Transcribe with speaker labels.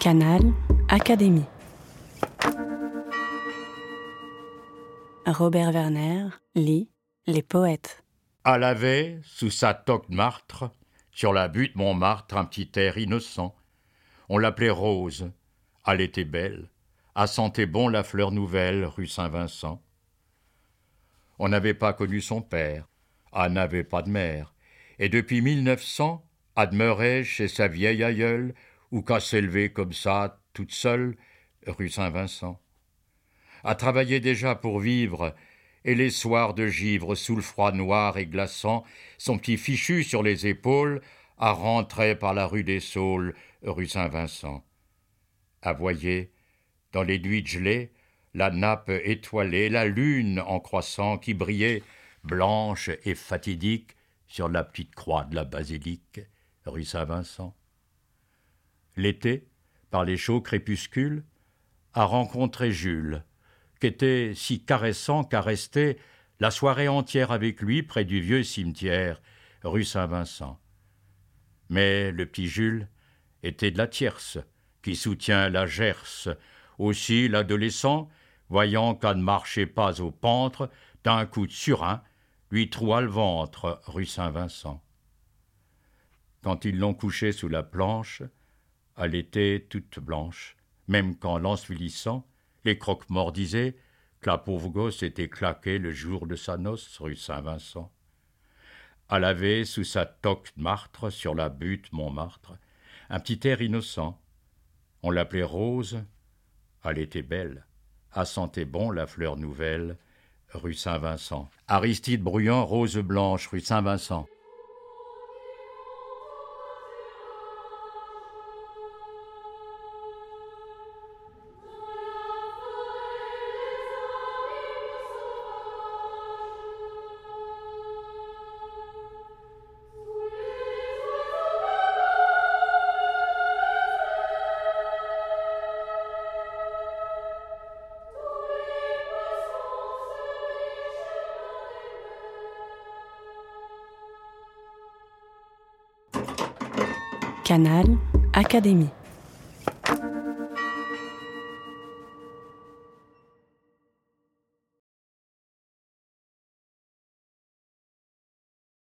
Speaker 1: Canal Académie. Robert Werner lit Les poètes.
Speaker 2: À laver, sous sa toque martre, sur la butte Montmartre, un petit air innocent. On l'appelait Rose. Elle était belle. À sentait bon la fleur nouvelle, rue Saint-Vincent. On n'avait pas connu son père. Elle n'avait pas de mère. Et depuis 1900, admeurait chez sa vieille aïeule, ou qu'à s'élever comme ça, toute seule, rue Saint-Vincent. A travaillé déjà pour vivre, et les soirs de givre sous le froid noir et glaçant, son petit fichu sur les épaules, à rentrer par la rue des Saules, rue Saint-Vincent. À voyer, dans les nuits gelées, la nappe étoilée, la lune en croissant qui brillait, blanche et fatidique, sur la petite croix de la basilique, rue Saint-Vincent l'été, par les chauds crépuscules, a rencontré Jules, qu'était si caressant qu'à rester la soirée entière avec lui près du vieux cimetière, rue Saint-Vincent. Mais le petit Jules était de la tierce, qui soutient la gerce. Aussi l'adolescent, voyant qu'elle ne marchait pas au pentre, d'un coup de surin, lui troua le ventre, rue Saint-Vincent. Quand ils l'ont couché sous la planche, elle était toute blanche, même quand, l'ensuilissant, les croque-morts disaient que la pauvre gosse était claquée le jour de sa noce rue Saint-Vincent. Elle avait, sous sa toque martre, sur la butte Montmartre, un petit air innocent. On l'appelait Rose. Elle était belle. A sentait bon la fleur nouvelle, rue Saint-Vincent. Aristide Bruyant, Rose Blanche, rue Saint-Vincent.
Speaker 1: Canal Académie.